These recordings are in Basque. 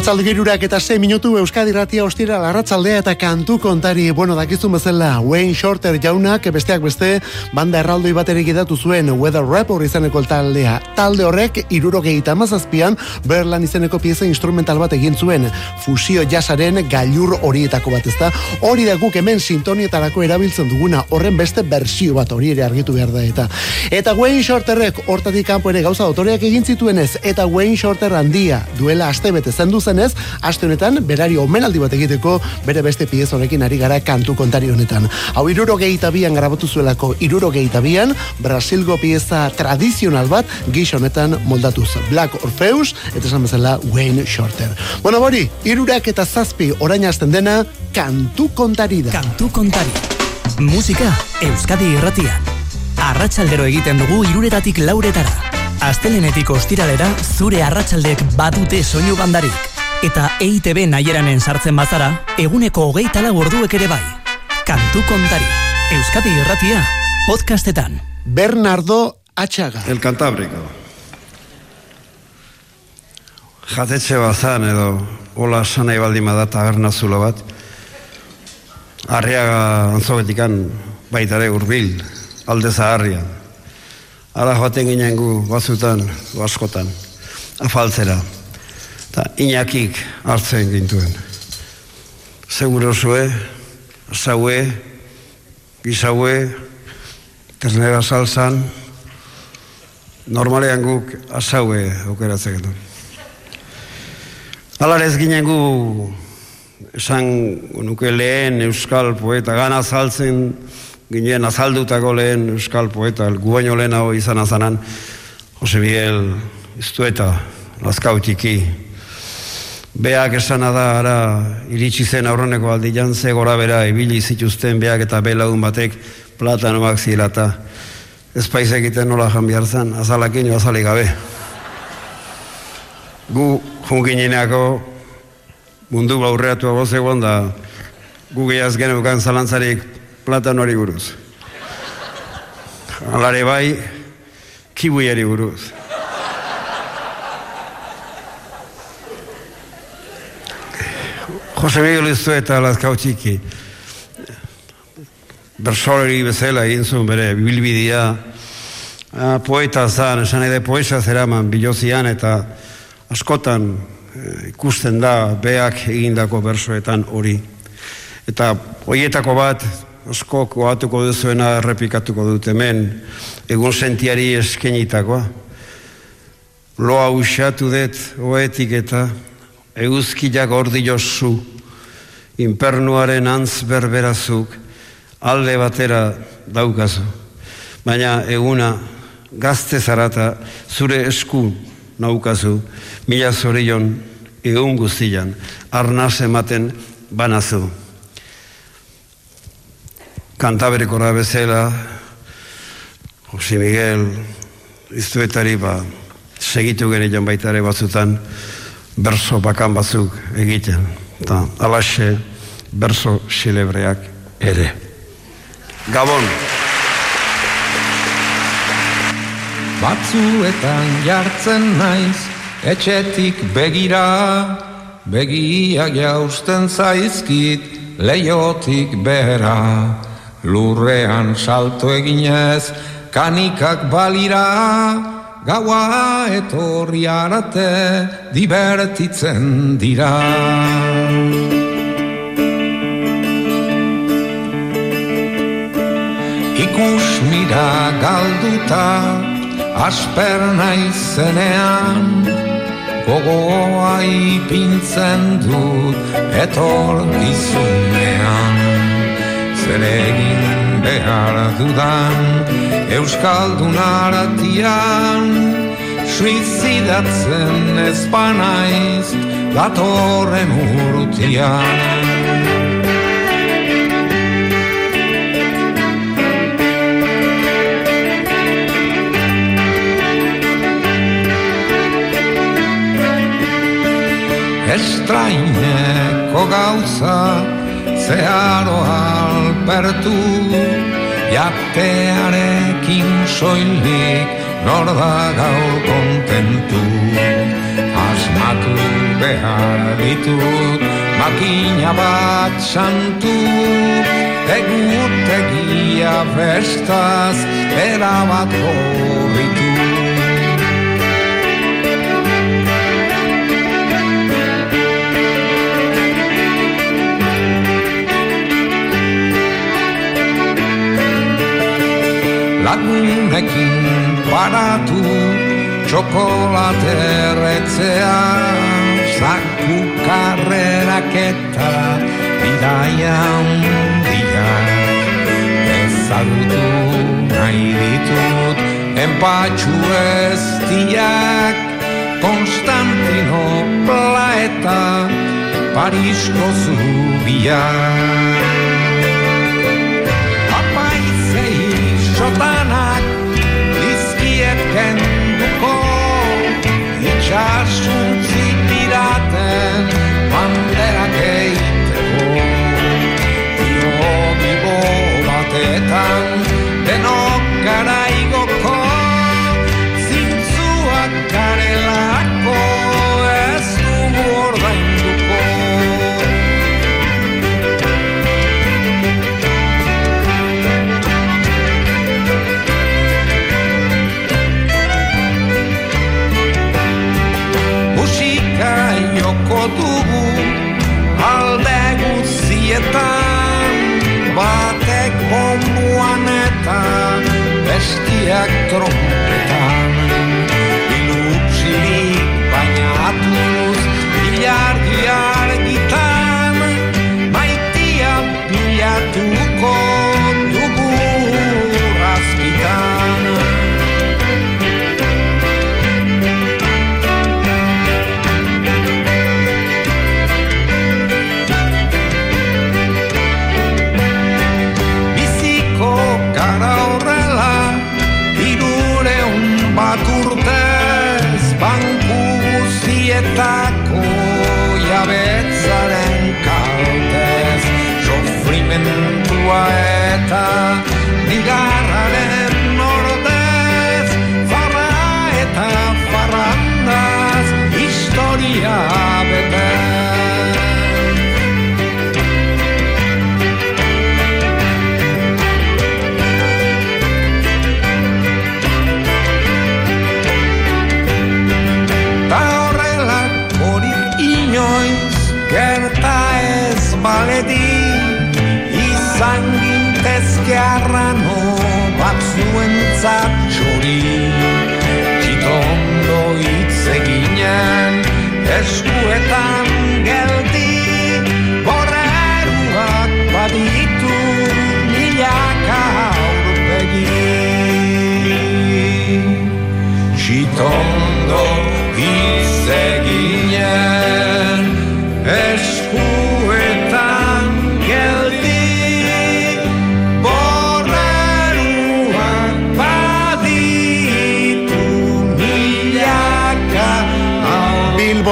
Arratzalde girurak eta 6 minutu Euskadi Ratia ostira arratzaldea eta kantu kontari, bueno, dakizun bezala, Wayne Shorter jaunak, besteak beste, banda erraldoi baterik idatu zuen Weather Rap hori izaneko taldea. Talde horrek, irurogeita mazazpian, Berlan izeneko pieza instrumental bat egin zuen, fusio jasaren gailur horietako bat ezta. Hori da guk hemen sintonietarako erabiltzen duguna, horren beste bersio bat hori ere argitu behar da eta. Eta Wayne Shorterrek, hortatik kanpo ere gauza autoreak egin zituenez, eta Wayne Shorter handia, duela aste bete zen zenez, aste honetan, berari omenaldi bat egiteko, bere beste piez honekin ari gara kantu kontari honetan. Hau iruro gehietabian grabatu zuelako, iruro gehietabian, Brasilgo pieza tradizional bat, gix honetan moldatuz. Black Orpheus, eta esan bezala Wayne Shorter. Bueno, bori, irurak eta zazpi orain hasten dena, kantu kontari da. Kantu kontari. Musika, Euskadi irratian. Arratxaldero egiten dugu iruretatik lauretara. Astelenetik ostiralera zure arratsaldek badute soinu bandarik. Eta EITB naieranen sartzen bazara, eguneko hogeita orduek ere bai. Kantu kontari. Euskadi Irratia, podcastetan. Bernardo Atxaga. El Cantábrico. Jatetxe bazan edo hola sanai baldin badat taberna zulo bat. Arriaga antzobetikan baitare urbil, alde zaharrian. Ara joaten ginen gu bazutan, askotan, afaltzera. Inakik hartzen gintuen. Seguro zue, zaue, gizaue, ternera salzan, normalean guk azaue okeratzen genuen. Alarez ginen gu esan nuke lehen euskal poeta gana saltzen ginen azaldutako lehen euskal poeta, guaino lehen hau izan azanan, Jose Miguel Iztueta, Lazkautiki. Beak esan da, ara, iritsi zen aurreneko aldi jantze gora bera, ibili zituzten beak eta belaun batek platanoak zilata. Ez paiz egiten nola jan behar zen, azalakin azalik gabe. Gu junkineneako mundu baurreatu agozegoan da, gu gehiaz genukan zalantzarik platanori buruz. Alare bai, kibuiari buruz. Jose Miguel Iztu eta Lazkau txiki. Bersolari bezala egin zuen bere, bilbidia. Ah, poeta zan, esan edo poesa zeraman, bilozian eta askotan eh, ikusten da beak egindako bersoetan hori. Eta hoietako bat, asko koatuko duzuena errepikatuko dut hemen, egun sentiari eskenitakoa. Loa usatu dut, oetik eta eguzkiak ordi josu, inpernuaren antz berberazuk, alde batera daukazu. Baina eguna gazte zarata zure esku naukazu, mila zorion egun guztian, arnaz ematen banazu kantaberiko bezala, Jose Miguel, iztuetari ba, segitu genitzen baita ere batzutan, berso bakan batzuk egiten. Eta alaxe, berso xilebreak ere. Gabon! Batzuetan jartzen naiz, etxetik begira, begiak jausten zaizkit, leiotik behera lurrean salto eginez, kanikak balira, gaua etorri arate, divertitzen dira. Ikus mira galduta, asper naizenean, gogoa ipintzen dut, etor gizunean zer egin behar dudan Euskaldun aratian Suizidatzen ez banaiz Datorren urutian Estraineko gauza Zeharo alpertu Jatearekin soilik Nor da gaur kontentu. Asmatu behar ditut makina bat santu. Egutegia bestaz erabat horritu lagunekin paratu txokolate erretzea zaku karrerak eta bidaia handia. Ezagutu nahi ditut enpatxu ez diak Konstantino Plaeta Parisko zubiak Itxasuntzi piraten Banderak eiteko Io bibo batetan Denok gara igoko Zintzuak garelako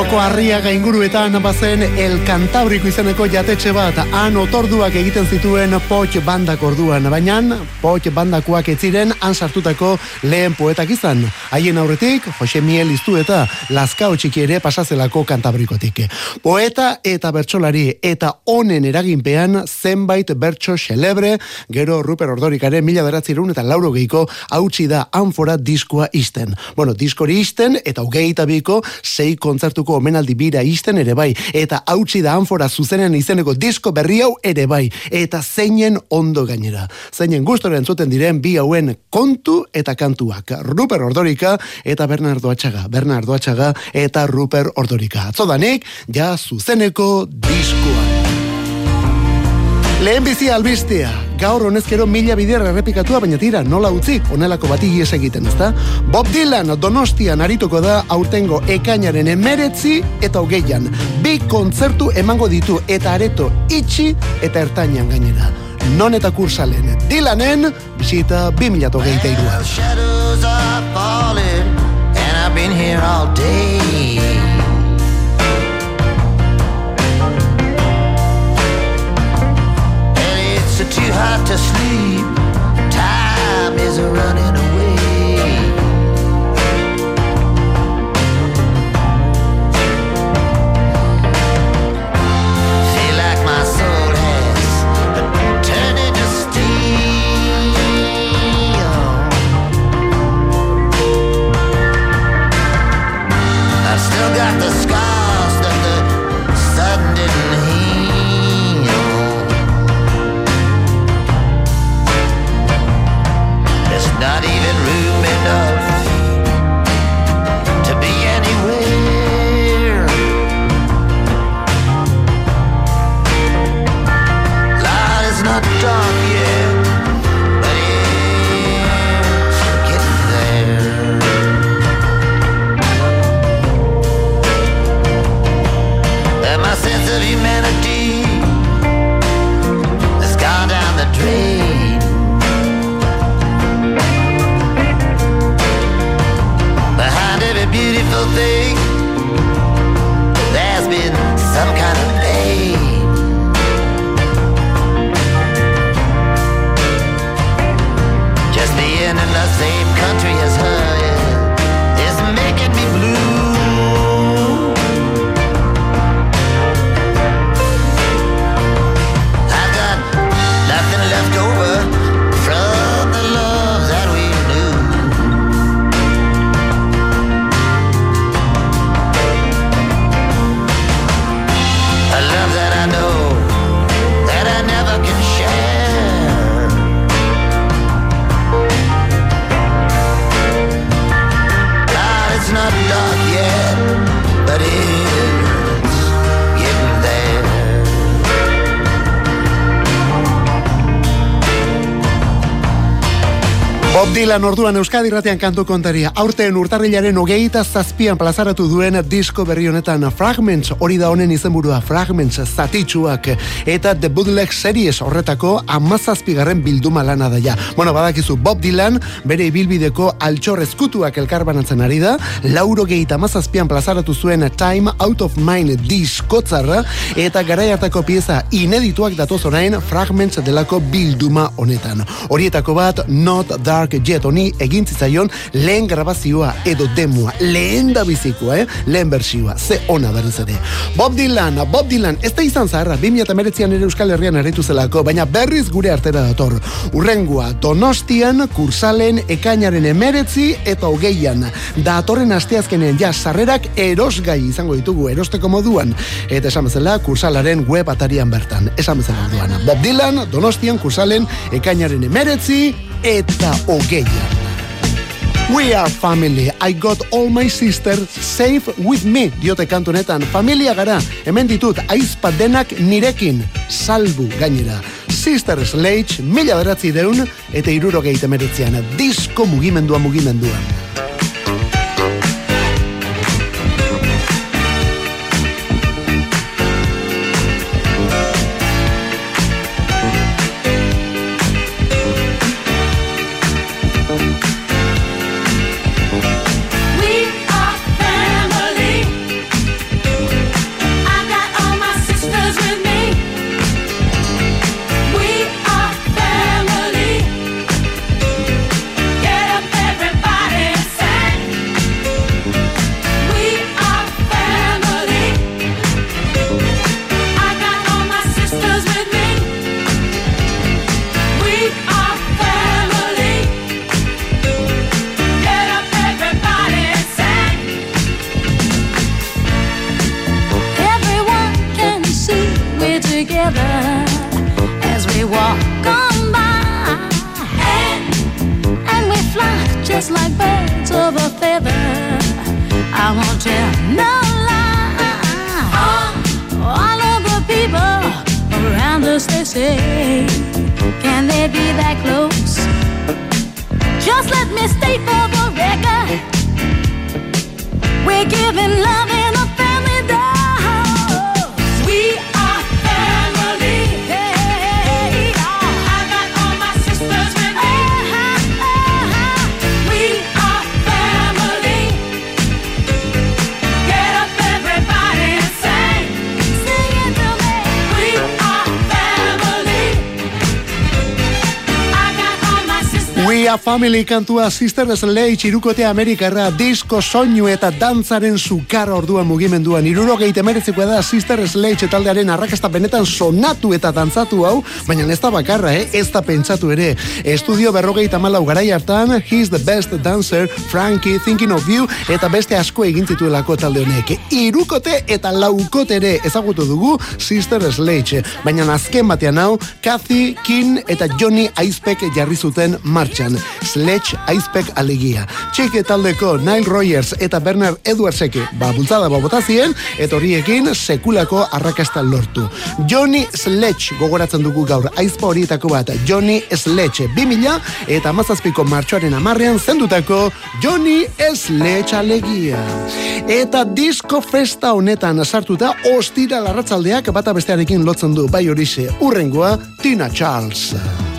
Bilboko harriaga inguruetan bazen El Cantabriko izeneko jatetxe bat han otorduak egiten zituen Poch bandak orduan, baina Poch bandakoak ez ziren han sartutako lehen poetak izan. Haien aurretik, Jose Miel iztu eta Lazkao txiki ere pasazelako Kantabrikotik. Poeta eta bertsolari eta honen eraginpean zenbait bertso xelebre, gero Ruper Ordorikaren mila beratzerun eta lauro geiko hautsi da anfora diskoa isten. Bueno, diskori isten eta hogeita biko sei kontzertuko omenaldi bira isten ere bai, eta hautsi da anfora zuzenen izeneko disko berri hau ere bai, eta zeinen ondo gainera. Zeinen gustora entzuten diren bi hauen kontu eta kantuak. Ruper Ordorika eta Bernardo Atxaga. Bernardo Atxaga eta Ruper Ordorika. Atzodanik, ja zuzeneko diskoa. Lehen bizi albistea, gaur honezkero mila bider errepikatua, baina tira, nola utzi, onelako bati ies egiten, ezta? Bob Dylan donostian arituko da aurtengo ekainaren emeretzi eta hogeian. Bi kontzertu emango ditu eta areto itxi eta ertainan gainera. Non eta kursalen, Dylanen, bisita 2008 Well, here all day. And it's too hot to sleep. Time is running Dylan orduan Euskadi Ratian kantu kontaria. Aurten urtarrilaren hogeita zazpian plazaratu duen disko berri honetan Fragments, hori da honen izenburua Fragments zatitsuak eta The Bootleg Series horretako amazazpigarren bilduma lana da ja. Bueno, badakizu Bob Dylan bere ibilbideko altxor ezkutuak elkarbanatzen ari da, lauro gehieta amazazpian plazaratu zuen Time Out of Mind diskotzarra eta garaiatako pieza inedituak datoz orain Fragments delako bilduma honetan. Horietako bat Not Dark Jet honi egin zitzaion lehen grabazioa edo demoa, lehen da bizikoa, eh? lehen bersioa, ze ona berriz ere. Bob Dylan, Bob Dylan, ez da izan zaharra, 2008an ere Euskal Herrian aritu zelako, baina berriz gure artera dator. Urrengua, Donostian, Kursalen, Ekainaren emeretzi eta hogeian. Datorren asteazkenen ja sarrerak erosgai izango ditugu erosteko moduan. Eta esan bezala, Kursalaren web atarian bertan. Esan bezala orduan. Bob Dylan, Donostian, Kursalen, Ekainaren emeretzi eta hogeian. We are family. I got all my sisters safe with me. Diote kantu honetan. Familia gara. Hemen ditut aizpa denak nirekin. Salbu gainera. Sister Sledge, mila beratzi deun, eta irurogei temeretzean. Disko mugimendua mugimenduan. Sisters are family kantua Sister Sledge irukote Amerikarra disko soinu eta dantzaren sukar orduan mugimenduan. Irurogei temeretzikoa da Sister Sledge taldearen arrakasta benetan sonatu eta dantzatu hau, baina ez da bakarra, eh? ez da pentsatu ere. Estudio berrogei tamalau garai hartan, He's the best dancer, Frankie, Thinking of You, eta beste asko egin zituelako talde honek. Irukote eta laukote ere ezagutu dugu Sister Sledge, baina azken batean hau, Kathy, Kin eta Johnny Aizpek jarri zuten martxan. Sledge Aizpek alegia. Txeke taldeko Nile Rogers eta Bernard Edwardseke ba bultzada babotazien, eta horiekin sekulako arrakasta lortu. Johnny Sledge gogoratzen dugu gaur aizpa horietako bat Johnny Sledge 2000 eta mazazpiko martxoaren amarrean zendutako Johnny Sledge alegia. Eta disco festa honetan sartuta ostira larratzaldeak bata bestearekin lotzen du bai horixe urrengoa Tina Charles.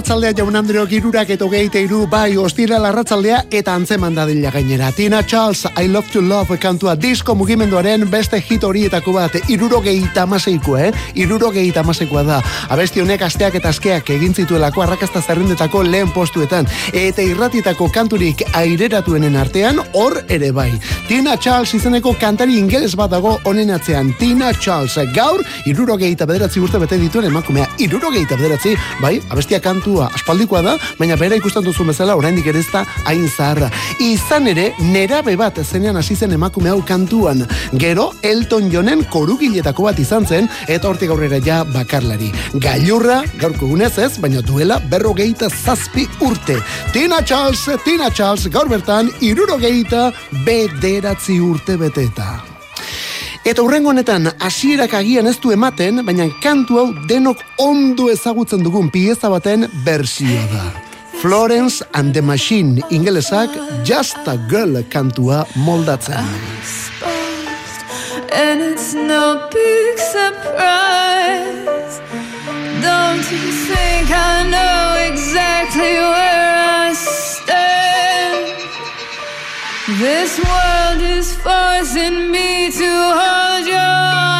Ostira larratzaldea jaun Andreok irurak eta hogeite iru bai ostira larratzaldea eta antzeman dadila gainera. Tina Charles, I love to love kantua disko mugimenduaren beste hit horietako bat, irurogeita amaseiko, eh? Irurogeita amaseikoa da. Abesti honek asteak eta askeak egin zituelako arrakasta zerrendetako lehen postuetan. Eta irratitako kanturik aireratuenen artean, hor ere bai. Tina Charles izeneko kantari ingeles bat dago honen atzean. Tina Charles, gaur, irurogeita bederatzi urte bete dituen emakumea. Irurogeita bederatzi, bai, abestia kantua aspaldikoa da, baina bera ikusten duzu bezala oraindik ere ez da hain zaharra. Izan ere, nerabe bat zenean hasi zen emakume hau kantuan. Gero, Elton Johnen korugiletako bat izan zen, eta hortik aurrera ja bakarlari. Gailurra, gaurko gunez ez, baina duela berrogeita zazpi urte. Tina Charles, Tina Charles, gaur bertan, irurogeita bederatzi urte beteta. Eta hurrengo honetan, hasierak agian ez du ematen, baina kantu hau denok ondo ezagutzen dugun pieza baten bersioa da. Florence and the Machine ingelesak Just a Girl kantua moldatzen. And it's no big surprise. Don't you think I know exactly where This world is forcing me to hold your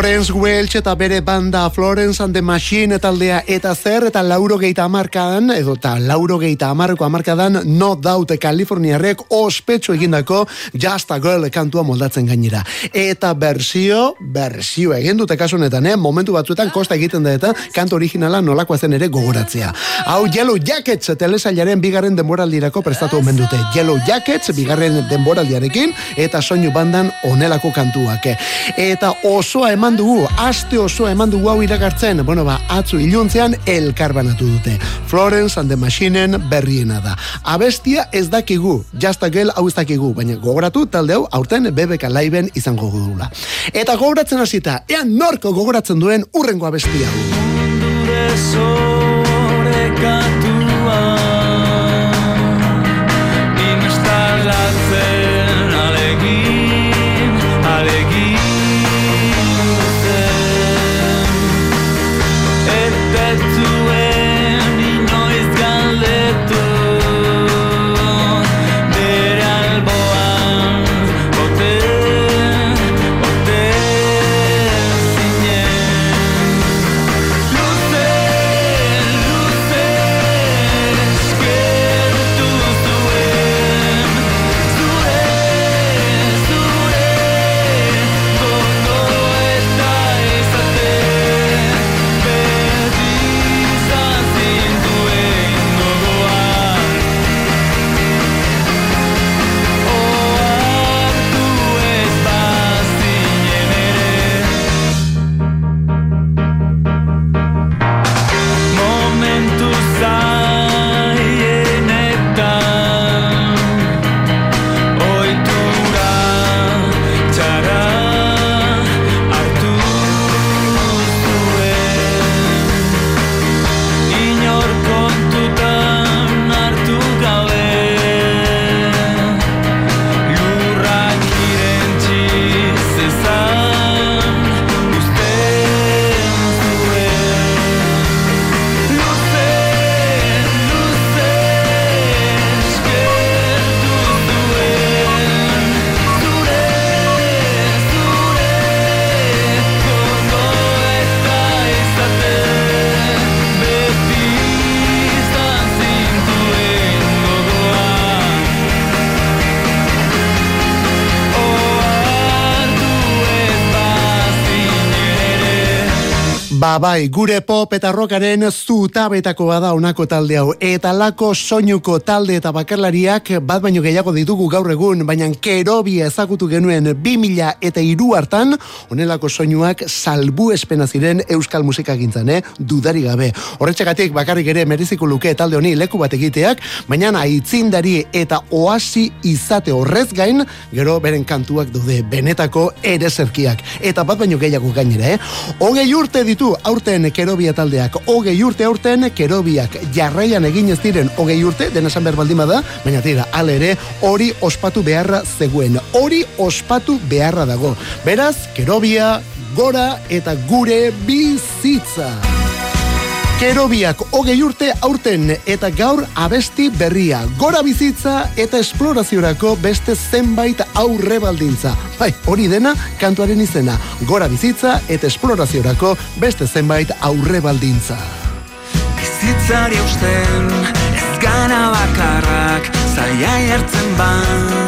Florence Welch eta bere banda Florence and the Machine taldea eta zer eta lauro geita amarkadan, edo eta lauro geita amarko amarkadan no daute Kaliforniarrek ospetsu egindako Just a Girl kantua moldatzen gainera. Eta bersio, bersio egin dute kasu honetan, eh? momentu batzuetan kosta egiten da eta kantu originala nolakoa zen ere gogoratzea. Hau Yellow Jackets telesailaren bigarren denboraldirako prestatu omen dute. Yellow Jackets bigarren denboraldiarekin eta soinu bandan onelako kantuak. Eta osoa eman dugu, aste osoa eman dugu hau iragartzen, bueno ba, atzu iluntzean elkarbanatu dute. Florence and the Machineen berriena da. Abestia ez dakigu, Just a Girl hau ez dakigu, baina gogoratu talde hau aurten BBK Liveen izango dugula. Eta gogoratzen hasita, ean norko gogoratzen duen urrengo abestia hau. Bai, gure pop eta rockaren zutabetako bada honako talde hau. Eta lako soinuko talde eta bakarlariak bat baino gehiago ditugu gaur egun, baina kerobia ezagutu genuen 2000 eta iru hartan, honelako soinuak salbu espena ziren euskal musika gintzan, eh? dudari gabe. Horretxegatik bakarrik ere mereziko luke talde honi leku bat egiteak, baina aitzindari eta oasi izate horrez gain, gero beren kantuak daude benetako erezerkiak. Eta bat baino gehiago gainera, eh? Hogei urte ditu aurten kerobia taldeak, hogei urte aurten kerobiak jarraian egin ez diren hogei urte, dena esan behar baldin bada, baina tira, ale ere, hori ospatu beharra zegoen, hori ospatu beharra dago. Beraz, kerobia, gora eta gure bizitza. Kerobiak hogei urte aurten eta gaur abesti berria. Gora bizitza eta esploraziorako beste zenbait aurre baldintza. Bai, hori dena kantuaren izena. Gora bizitza eta esploraziorako beste zenbait aurre baldintza. Bizitzari usten ez gana bakarrak Zaila jartzen badu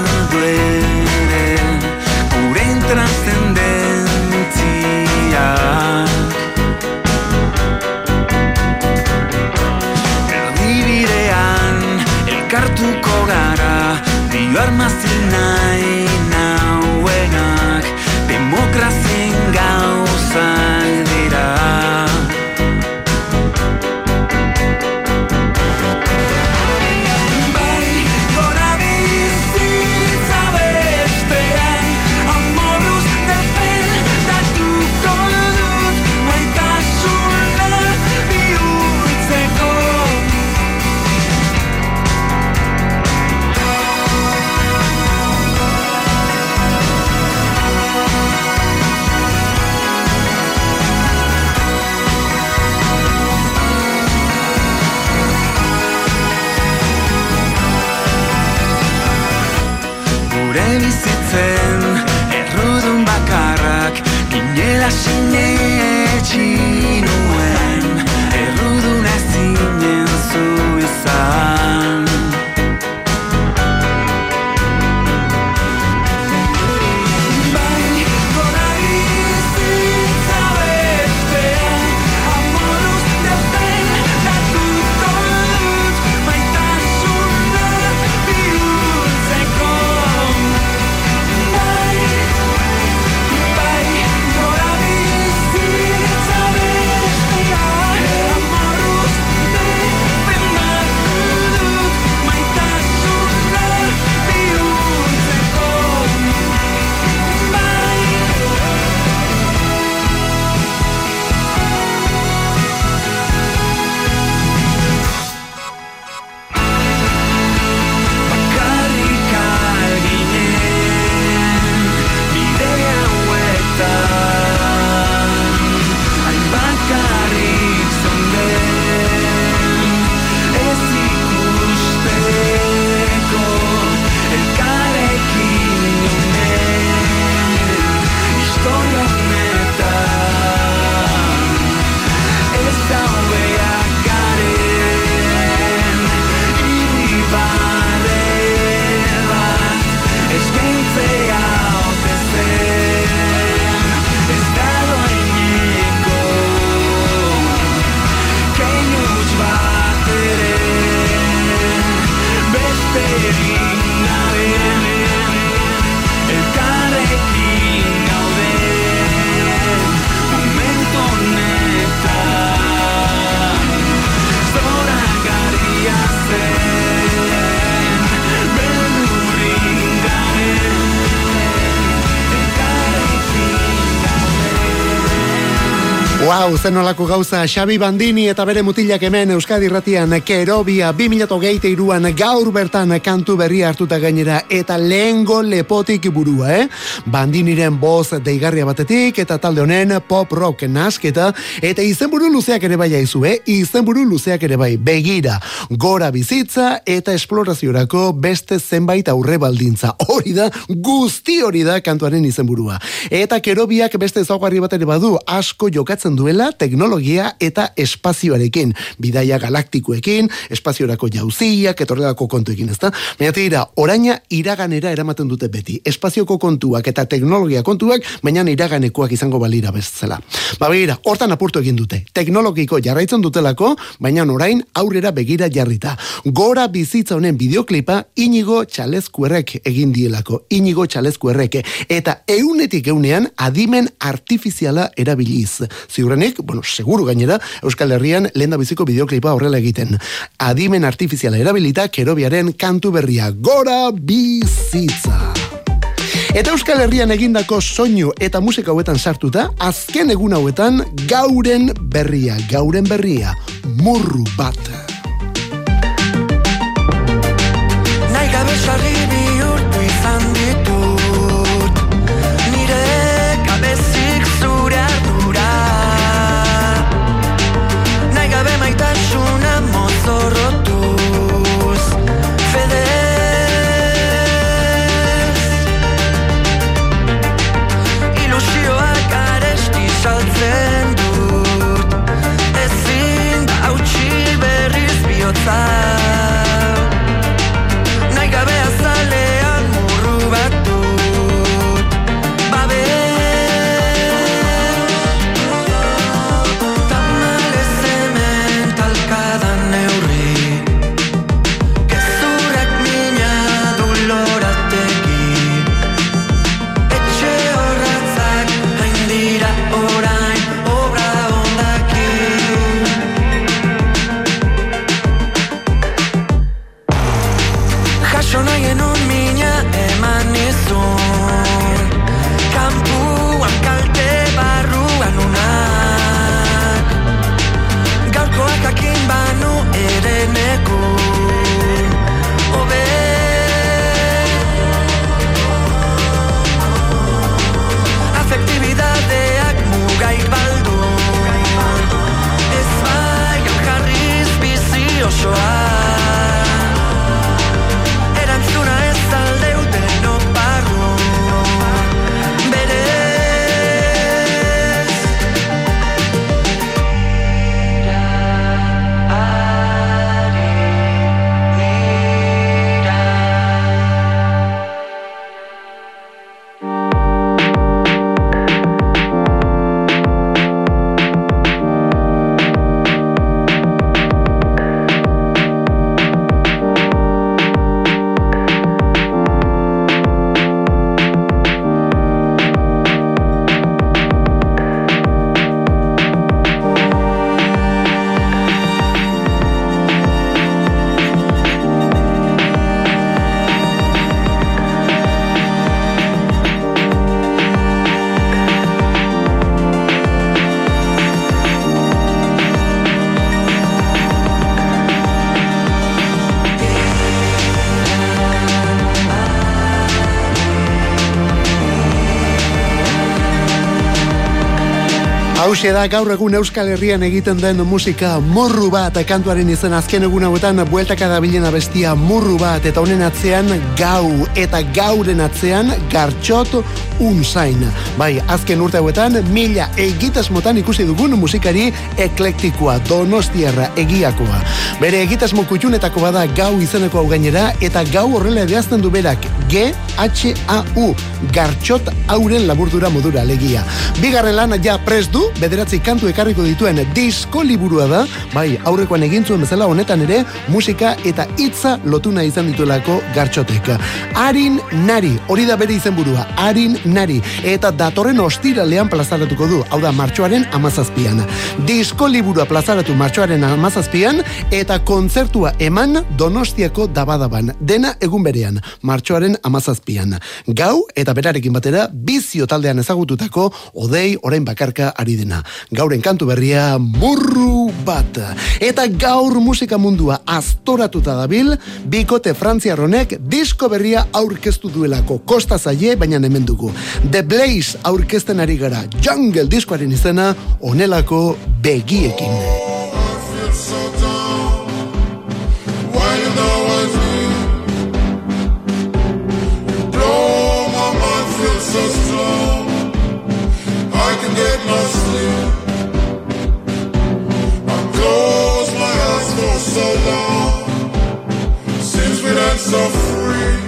Zen nolako gauza, Xabi Bandini eta bere mutilak hemen Euskadi Ratian, Kerobia, 2008an gaur bertan kantu berria hartuta gainera, eta lehengo lepotik burua, eh? Bandiniren boz deigarria batetik, eta talde honen pop rock nasketa, eta izenburu luzeak ere bai aizu, eh? Izenburu luzeak ere bai, begira, gora bizitza eta esploraziorako beste zenbait aurre baldintza. Hori da, guzti hori da kantuaren izenburua. Eta kerobiak beste ezaugarri bat ere badu, asko jokatzen duela teknologia eta espazioarekin. Bidaia galaktikoekin, espaziorako jauziak, etorrelako kontuekin, ezta? Baina tira, oraina iraganera eramaten dute beti. Espazioko kontuak eta teknologia kontuak, baina iraganekoak izango balira bezala. Ba begira, hortan apurtu egin dute. Teknologiko jarraitzen dutelako, baina orain aurrera begira jarrita. Gora bizitza honen bideoklipa Inigo Txalezkuerrek egin dielako. Inigo Txalezkuerrek. Eta eunetik eunean adimen artifiziala erabiliz. Ziurrenik, bueno, seguru gainera, Euskal Herrian lehen biziko bideoklipa horrela egiten. Adimen artifiziala erabilita, kerobiaren kantu berria. Gora bizitza! Eta Euskal Herrian egindako soinu eta musika hauetan sartuta, azken egun hauetan gauren berria, gauren berria, murru bat. Hauxe da gaur egun Euskal Herrian egiten den musika morru bat kantuaren izen azken egun hauetan bueltaka dabilen abestia morru bat eta honen atzean gau eta gauren atzean gartxot unzain. Bai, azken urte hauetan mila egitasmotan ikusi dugun musikari eklektikoa, donostiarra egiakoa. Bere egitasmo kutxunetako bada gau izeneko hau gainera eta gau horrela edazten du berak G-H-A-U gartxot hauren laburdura modura legia. Bigarren lana ja prest du, bederatzi kantu ekarriko dituen disko liburua da, bai, aurrekoan egin zuen bezala honetan ere, musika eta hitza lotuna izan dituelako gartxotek. Arin Nari, hori da bere izenburua, Arin Nari, eta datorren ostiralean plazaratuko du, hau da martxoaren amazazpian. Disko liburua plazaratu martxoaren amazazpian, eta kontzertua eman donostiako dabadaban, dena egun berean, martxoaren amazazpian. Gau, eta berarekin batera, bizio taldean ezagututako, odei orain bakarka ari dena. Gauren kantu berria, murru bat. Eta gaur musika mundua astoratuta dabil, bikote frantziarronek disko berria aurkeztu duelako. Kosta zaie, baina hemen dugu. The Blaze aurkezten ari gara. Jungle diskoaren izena, onelako begiekin. So free,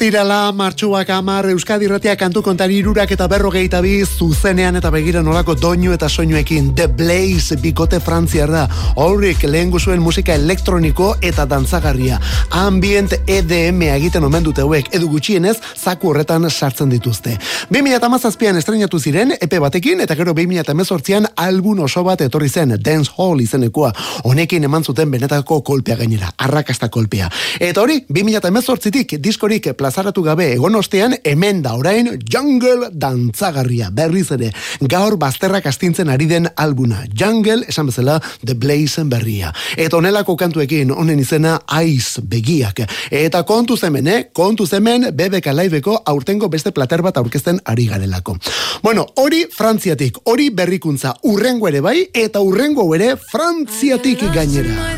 Ostirala, martxuak amar, Euskadi Ratia kantu kontari irurak eta berrogeita bi, zuzenean eta begira nolako doinu eta soinuekin. The Blaze, bikote frantziar da. Horrik lehen guzuen musika elektroniko eta dantzagarria. Ambient EDM egiten omen dute hauek, edu gutxienez, zaku horretan sartzen dituzte. 2008an estrenatu ziren, epe batekin, eta gero 2018an album oso bat etorri zen, Dance Hall izenekoa. Honekin eman zuten benetako kolpea gainera, arrakasta kolpea. Eta hori, 2018tik diskorik plaza plazaratu gabe egon ostean, hemen da orain Jungle dantzagarria berriz ere. Gaur bazterrak astintzen ari den albuna. Jungle, esan bezala, The Blazen berria. Eta onelako kantuekin honen izena Ice begiak. Eta kontu hemen, eh? Kontu hemen BBK Liveko aurtengo beste plater bat aurkezten ari garelako. Bueno, hori Frantziatik, hori berrikuntza urrengo ere bai, eta urrengo ere Frantziatik gainera.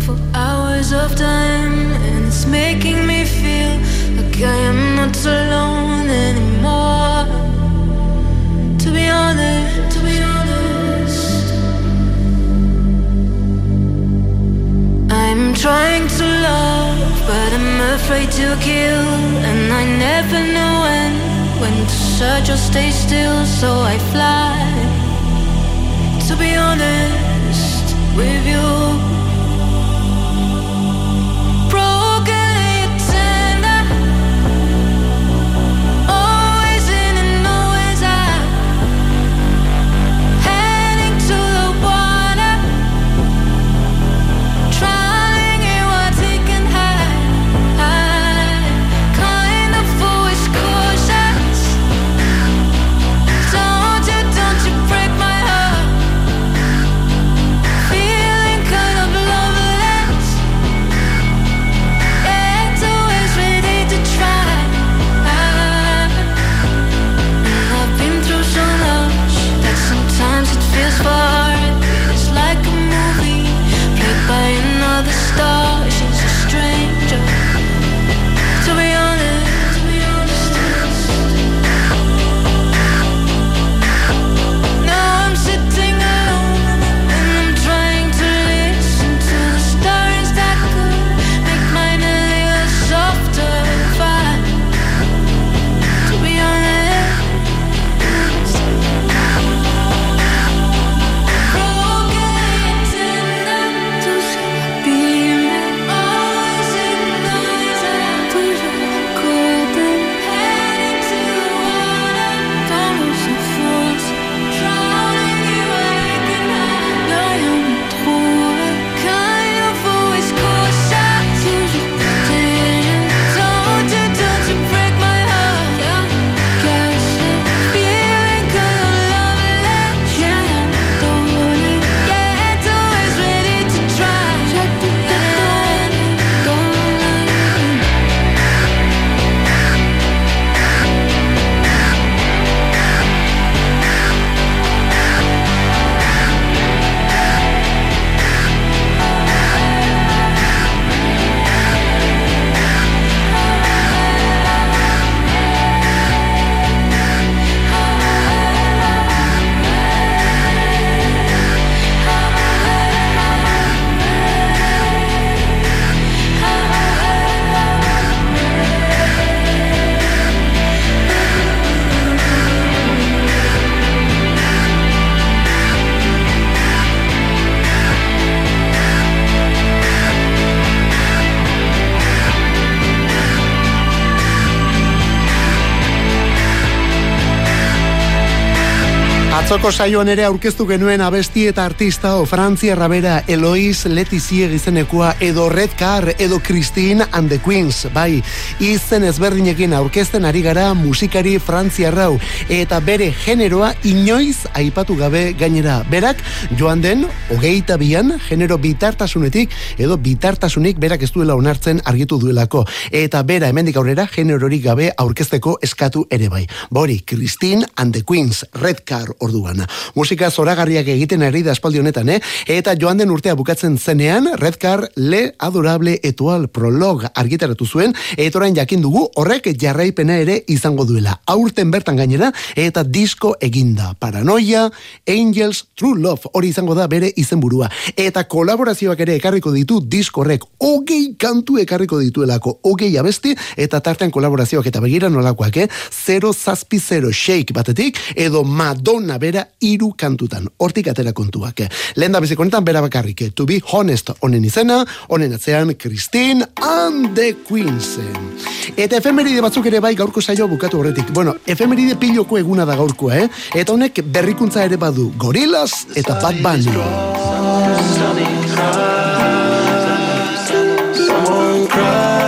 for hours of time it's making me feel like I am not alone anymore to be honest to be honest I'm trying to love but I'm afraid to kill and I never know when when to search or stay still so I fly to be honest with you. Atzoko saioan ere aurkeztu genuen abesti eta artista o Frantzia bera Elois Letizie gizenekua edo Red Car edo Christine and the Queens, bai, izen ezberdinekin aurkezten ari gara musikari Frantzia rau eta bere generoa inoiz aipatu gabe gainera. Berak joan den hogeita bian genero bitartasunetik edo bitartasunik berak ez duela onartzen argitu duelako eta bera hemendik aurrera generorik gabe aurkezteko eskatu ere bai. Bori, Christine and the Queens, Red Car orduan. Musika zoragarriak egiten ari da espaldi honetan, eh? Eta joan den urtea bukatzen zenean, Red Car Le Adorable Etual Prolog argitaratu zuen, eta orain jakin dugu horrek jarraipena ere izango duela. Aurten bertan gainera, eta disko eginda. Paranoia, Angels, True Love, hori izango da bere izenburua. Eta kolaborazioak ere ekarriko ditu disko horrek. Hogei kantu ekarriko dituelako, hogei abesti, eta tartean kolaborazioak eta begira nolakoak, eh? Zero zazpi zero shake batetik, edo Madonna bera hiru kantutan. Hortik atera kontuak. eh. Lehen da beziko honetan bera bakarrik. To be honest, honen izena, honen atzean Christine and the Queens. Eta efemeride batzuk ere bai gaurko saio bukatu horretik. Bueno, efemeride piloko eguna da gaurkoa, eh? Eta honek berrikuntza ere badu. Gorillaz eta Bad Bunny. Someone crying,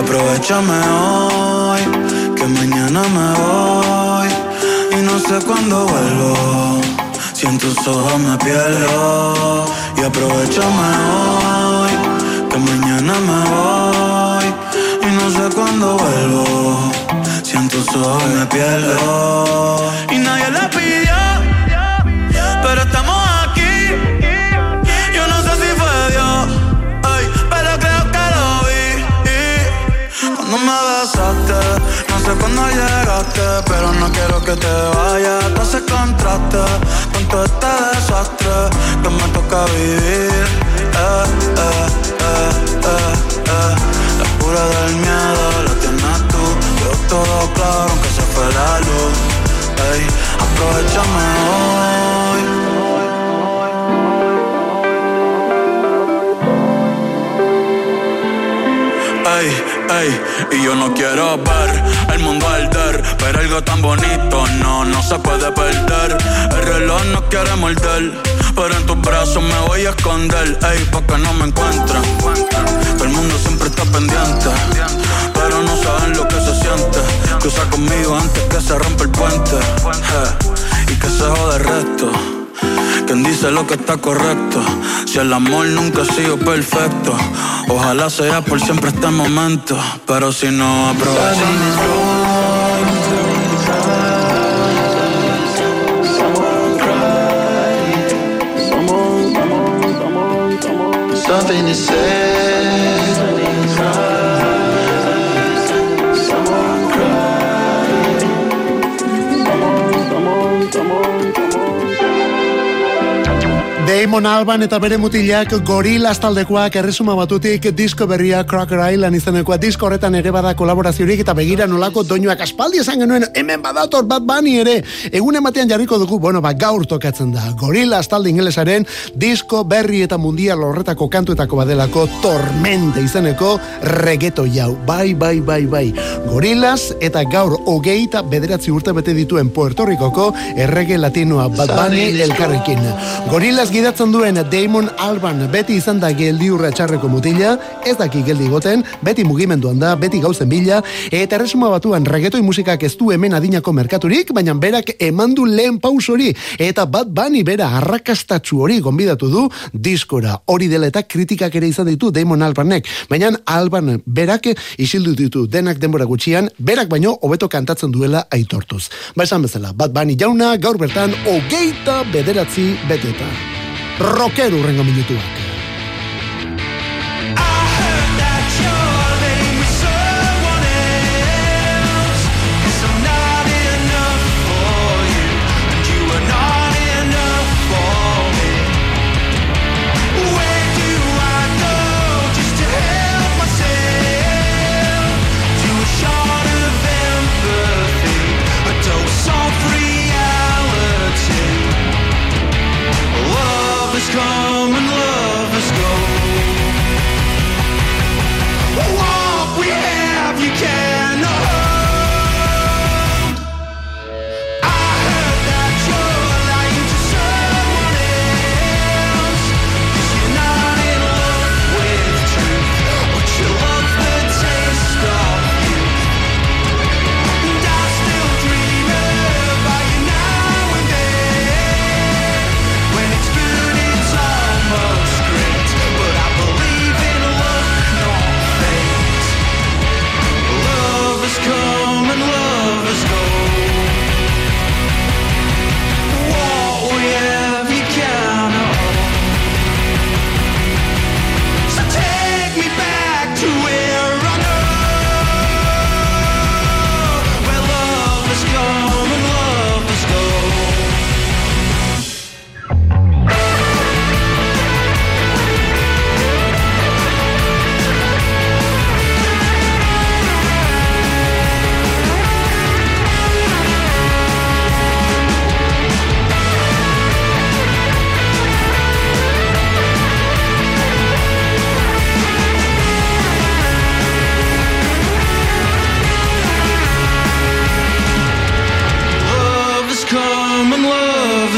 aprovechame hoy, que mañana me voy y no sé cuándo vuelvo. Si en tus ojos me pierdo y aprovechame hoy, que mañana me voy y no sé cuándo vuelvo. Si en tus ojos me pierdo y nadie le Cuando me besaste, no sé cuándo llegaste, pero no quiero que te vayas. Tú haces contraste con todo este desastre que me toca vivir. Eh, eh, eh, eh, eh. La cura del miedo la tienes tú. Yo todo claro, aunque se fue la luz. Ey, aprovechame hoy. Y yo no quiero ver el mundo arder, pero algo tan bonito no, no se puede perder. El reloj no quiere morder, pero en tus brazos me voy a esconder, ey, pa' que no me encuentren. Todo el mundo siempre está pendiente, pero no saben lo que se siente. Cruza conmigo antes que se rompa el puente, eh, y que se jode el resto. Quien dice lo que está correcto. Si el amor nunca ha sido perfecto, ojalá sea por siempre este momento. Pero si no aprovechamos. Something to say. Damon Alban eta bere mutilak Gorillaz taldekoak erresuma batutik disko berria Crocker Island izenekoa. Disko horretan ere bada kolaboraziorik eta begira nolako doinuak aspaldi esan genuen hemen badator bat bani ere. Egun batean jarriko dugu bueno ba gaur tokatzen da. Gorillaz talde ingelesaren disko berri eta mundial horretako kantuetako badelako tormente izeneko regeto jau. Bai bai bai bai. Gorillaz eta gaur hogeita bederatzi urte bete dituen Puerto Ricoko errege latinoa bat bani elkarrekin. Gorillaz gidatzen duen Damon Alban beti izan da geldiurra txarreko mutila, ez daki geldi goten, beti mugimenduan da, beti gauzen bila, eta erresuma batuan regetoi musikak ez du hemen adinako merkaturik, baina berak emandu lehen paus hori, eta bat bani bera arrakastatxu hori gonbidatu du diskora. Hori dela eta kritikak ere izan ditu Damon Albanek, baina Alban berak isildu ditu denak denbora gutxian, berak baino hobeto kantatzen duela aitortuz. Ba esan bezala, bat bani jauna gaur bertan hogeita bederatzi beteta. Rocker urrengo minutuak.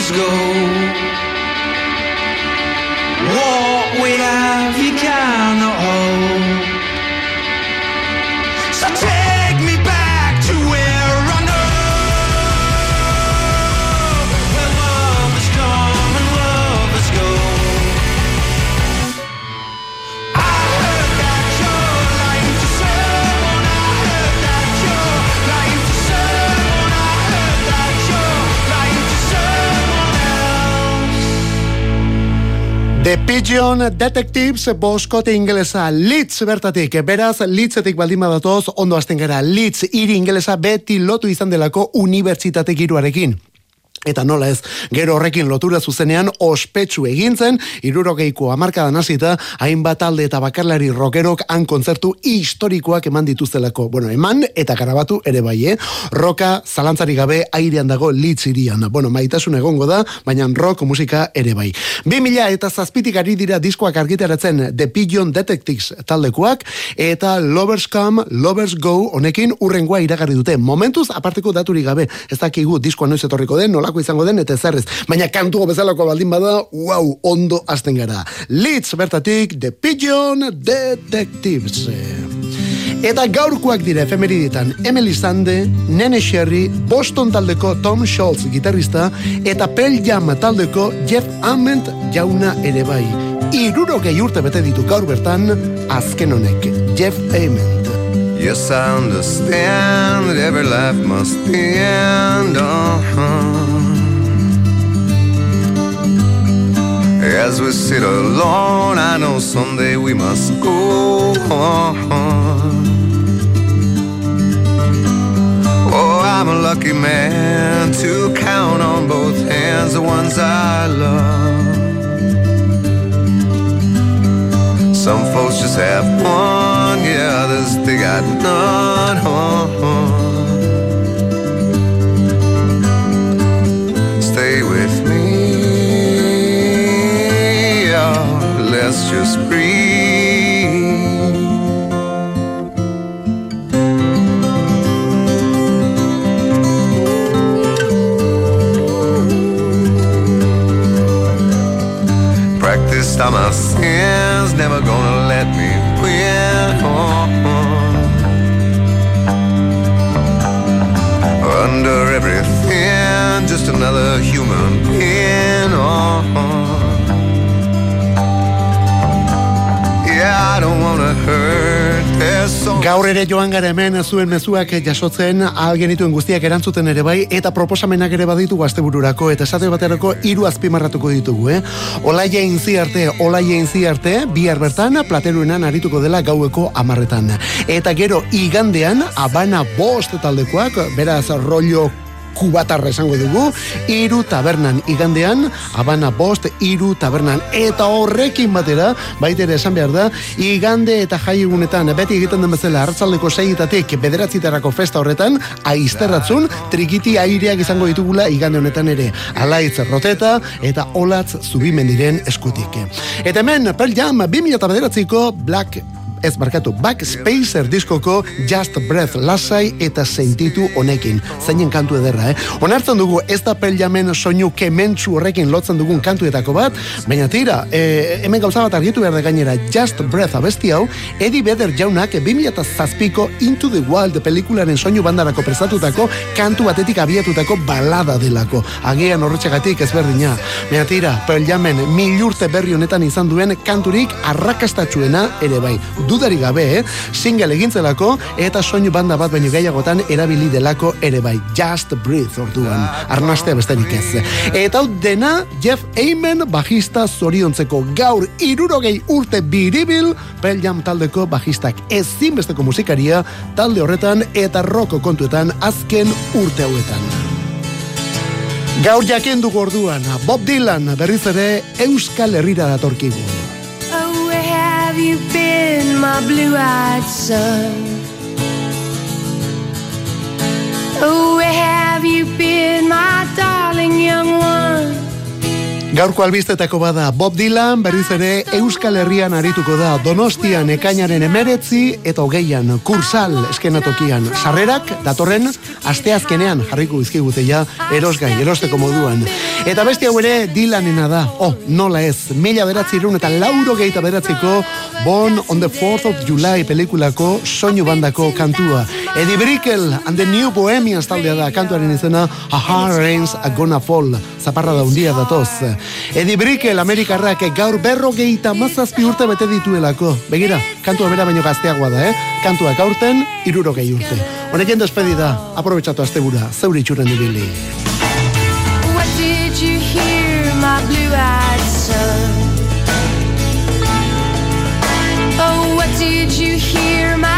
Lovers go. The Pigeon Detectives boskote ingelesa Leeds bertatik, beraz Leedsetik baldin badatoz ondo hasten gara Leeds hiri ingelesa beti lotu izan delako unibertsitate giroarekin. Eta nola ez, gero horrekin lotura zuzenean ospetsu egintzen, irurogeiko amarkadan hasita, hainbat talde eta bakarlari rokerok han kontzertu historikoak eman dituztelako. Bueno, eman eta garabatu ere bai, eh? Roka zalantzari gabe airean dago litz irian. Bueno, maitasun egongo da, baina rock musika ere bai. 2000 eta zazpitik ari dira diskoak argitaratzen The Pigeon Detectives taldekoak, eta Lovers Come, Lovers Go honekin urrengoa iragarri dute. Momentuz, aparteko daturik gabe, ez dakigu diskoa noiz etorriko den, nolako izango den, eta zerrez. Baina kantugo bezalako baldin bada, wow, ondo hasten gara. Leeds bertatik, The Pigeon Detectives. Eta gaurkoak dira efemeriditan Emily Sande, Nene Sherry, Boston taldeko Tom Scholz gitarrista eta Pearl Jam taldeko Jeff Ament jauna ere bai. Irurogei urte bete ditu gaur bertan azken honek, Jeff Ament. Yes, I understand that every life must end. Uh-huh. As we sit alone, I know someday we must go on. Oh, I'm a lucky man to count on both hands the ones I love. Some folks just have one, yeah, others they got none. Stay with me, yeah, let's just breathe. Practiced on Under everything, just another human being. Oh. Yeah, I don't wanna hurt. Gaur ere joan gara hemen zuen mezuak jasotzen ahal genituen guztiak erantzuten ere bai eta proposamenak ere baditu astebururako eta esate baterako hiru azpimarratuko ditugu, eh? Olaia inzi arte, olaia inzi arte, bihar bertan plateruenan arituko dela gaueko amarretan. Eta gero igandean, abana bost taldekoak, beraz rollo kubatarra esango dugu, iru tabernan igandean, abana bost, iru tabernan, eta horrekin batera, baita ere esan behar da, igande eta jai egunetan, beti egiten den bezala, hartzaldeko seitatik bederatzitarako festa horretan, aizterratzun, trikiti aireak izango ditugula igande honetan ere, alaitz roteta, eta olatz zubimendiren eskutik. Eta hemen, Pearl Jam, 2000 bederatziko Black ez barkatu, Backspacer diskoko Just Breath lasai eta sentitu honekin. Zainen kantu ederra, eh? Onartzen dugu ez da peljamen soinu kementsu horrekin lotzen dugun kantuetako bat, baina tira, e, hemen gauza bat argitu behar gainera Just Breath abesti hau, Eddie Vedder jaunak 2007ko Into the Wild pelikularen soinu bandarako prestatutako kantu batetik abiatutako balada delako. Agian horretxegatik ezberdina. Baina tira, Pearl Jamen milurte berri honetan izan duen kanturik arrakastatxuena ere bai dudari gabe, eh? single egintzelako eta soinu banda bat baino gehiagotan erabili delako ere bai. Just breathe orduan. Arnastea besterik ez. Eta hau dena Jeff Amen bajista zoriontzeko gaur irurogei urte biribil Pearl taldeko bajistak ezinbesteko musikaria talde horretan eta roko kontuetan azken urte hauetan. Gaur jaken dugu orduan, Bob Dylan berriz ere Euskal Herrira datorkigu. Have you been, my blue-eyed son? Oh, where have you been, my darling young one? Gaurko albistetako bada Bob Dylan berriz ere Euskal Herrian arituko da Donostian ekainaren emeretzi eta hogeian kursal eskenatokian sarrerak datorren asteazkenean jarriko izkigute ja erosgai, erosteko moduan. Eta beste hau ere Dylanena da, oh, nola ez, mila beratzi irun eta lauro geita beratziko Born on the 4th of July pelikulako soinu bandako kantua. Eddie Brickell and the New Bohemians taldea da kantuaren izena A Hard Rain's a Gonna Fall, zaparra da undia datoz. Eddie Brickell Amerikarrak gaur berrogeita mazazpi urte bete dituelako. Begira, kantua bera baino gazteagoa da, eh? Kantua gaurten, irurogei urte. Honekin despedida, aprobetsatu astebura, zeure itxuren ibili. Did you hear, my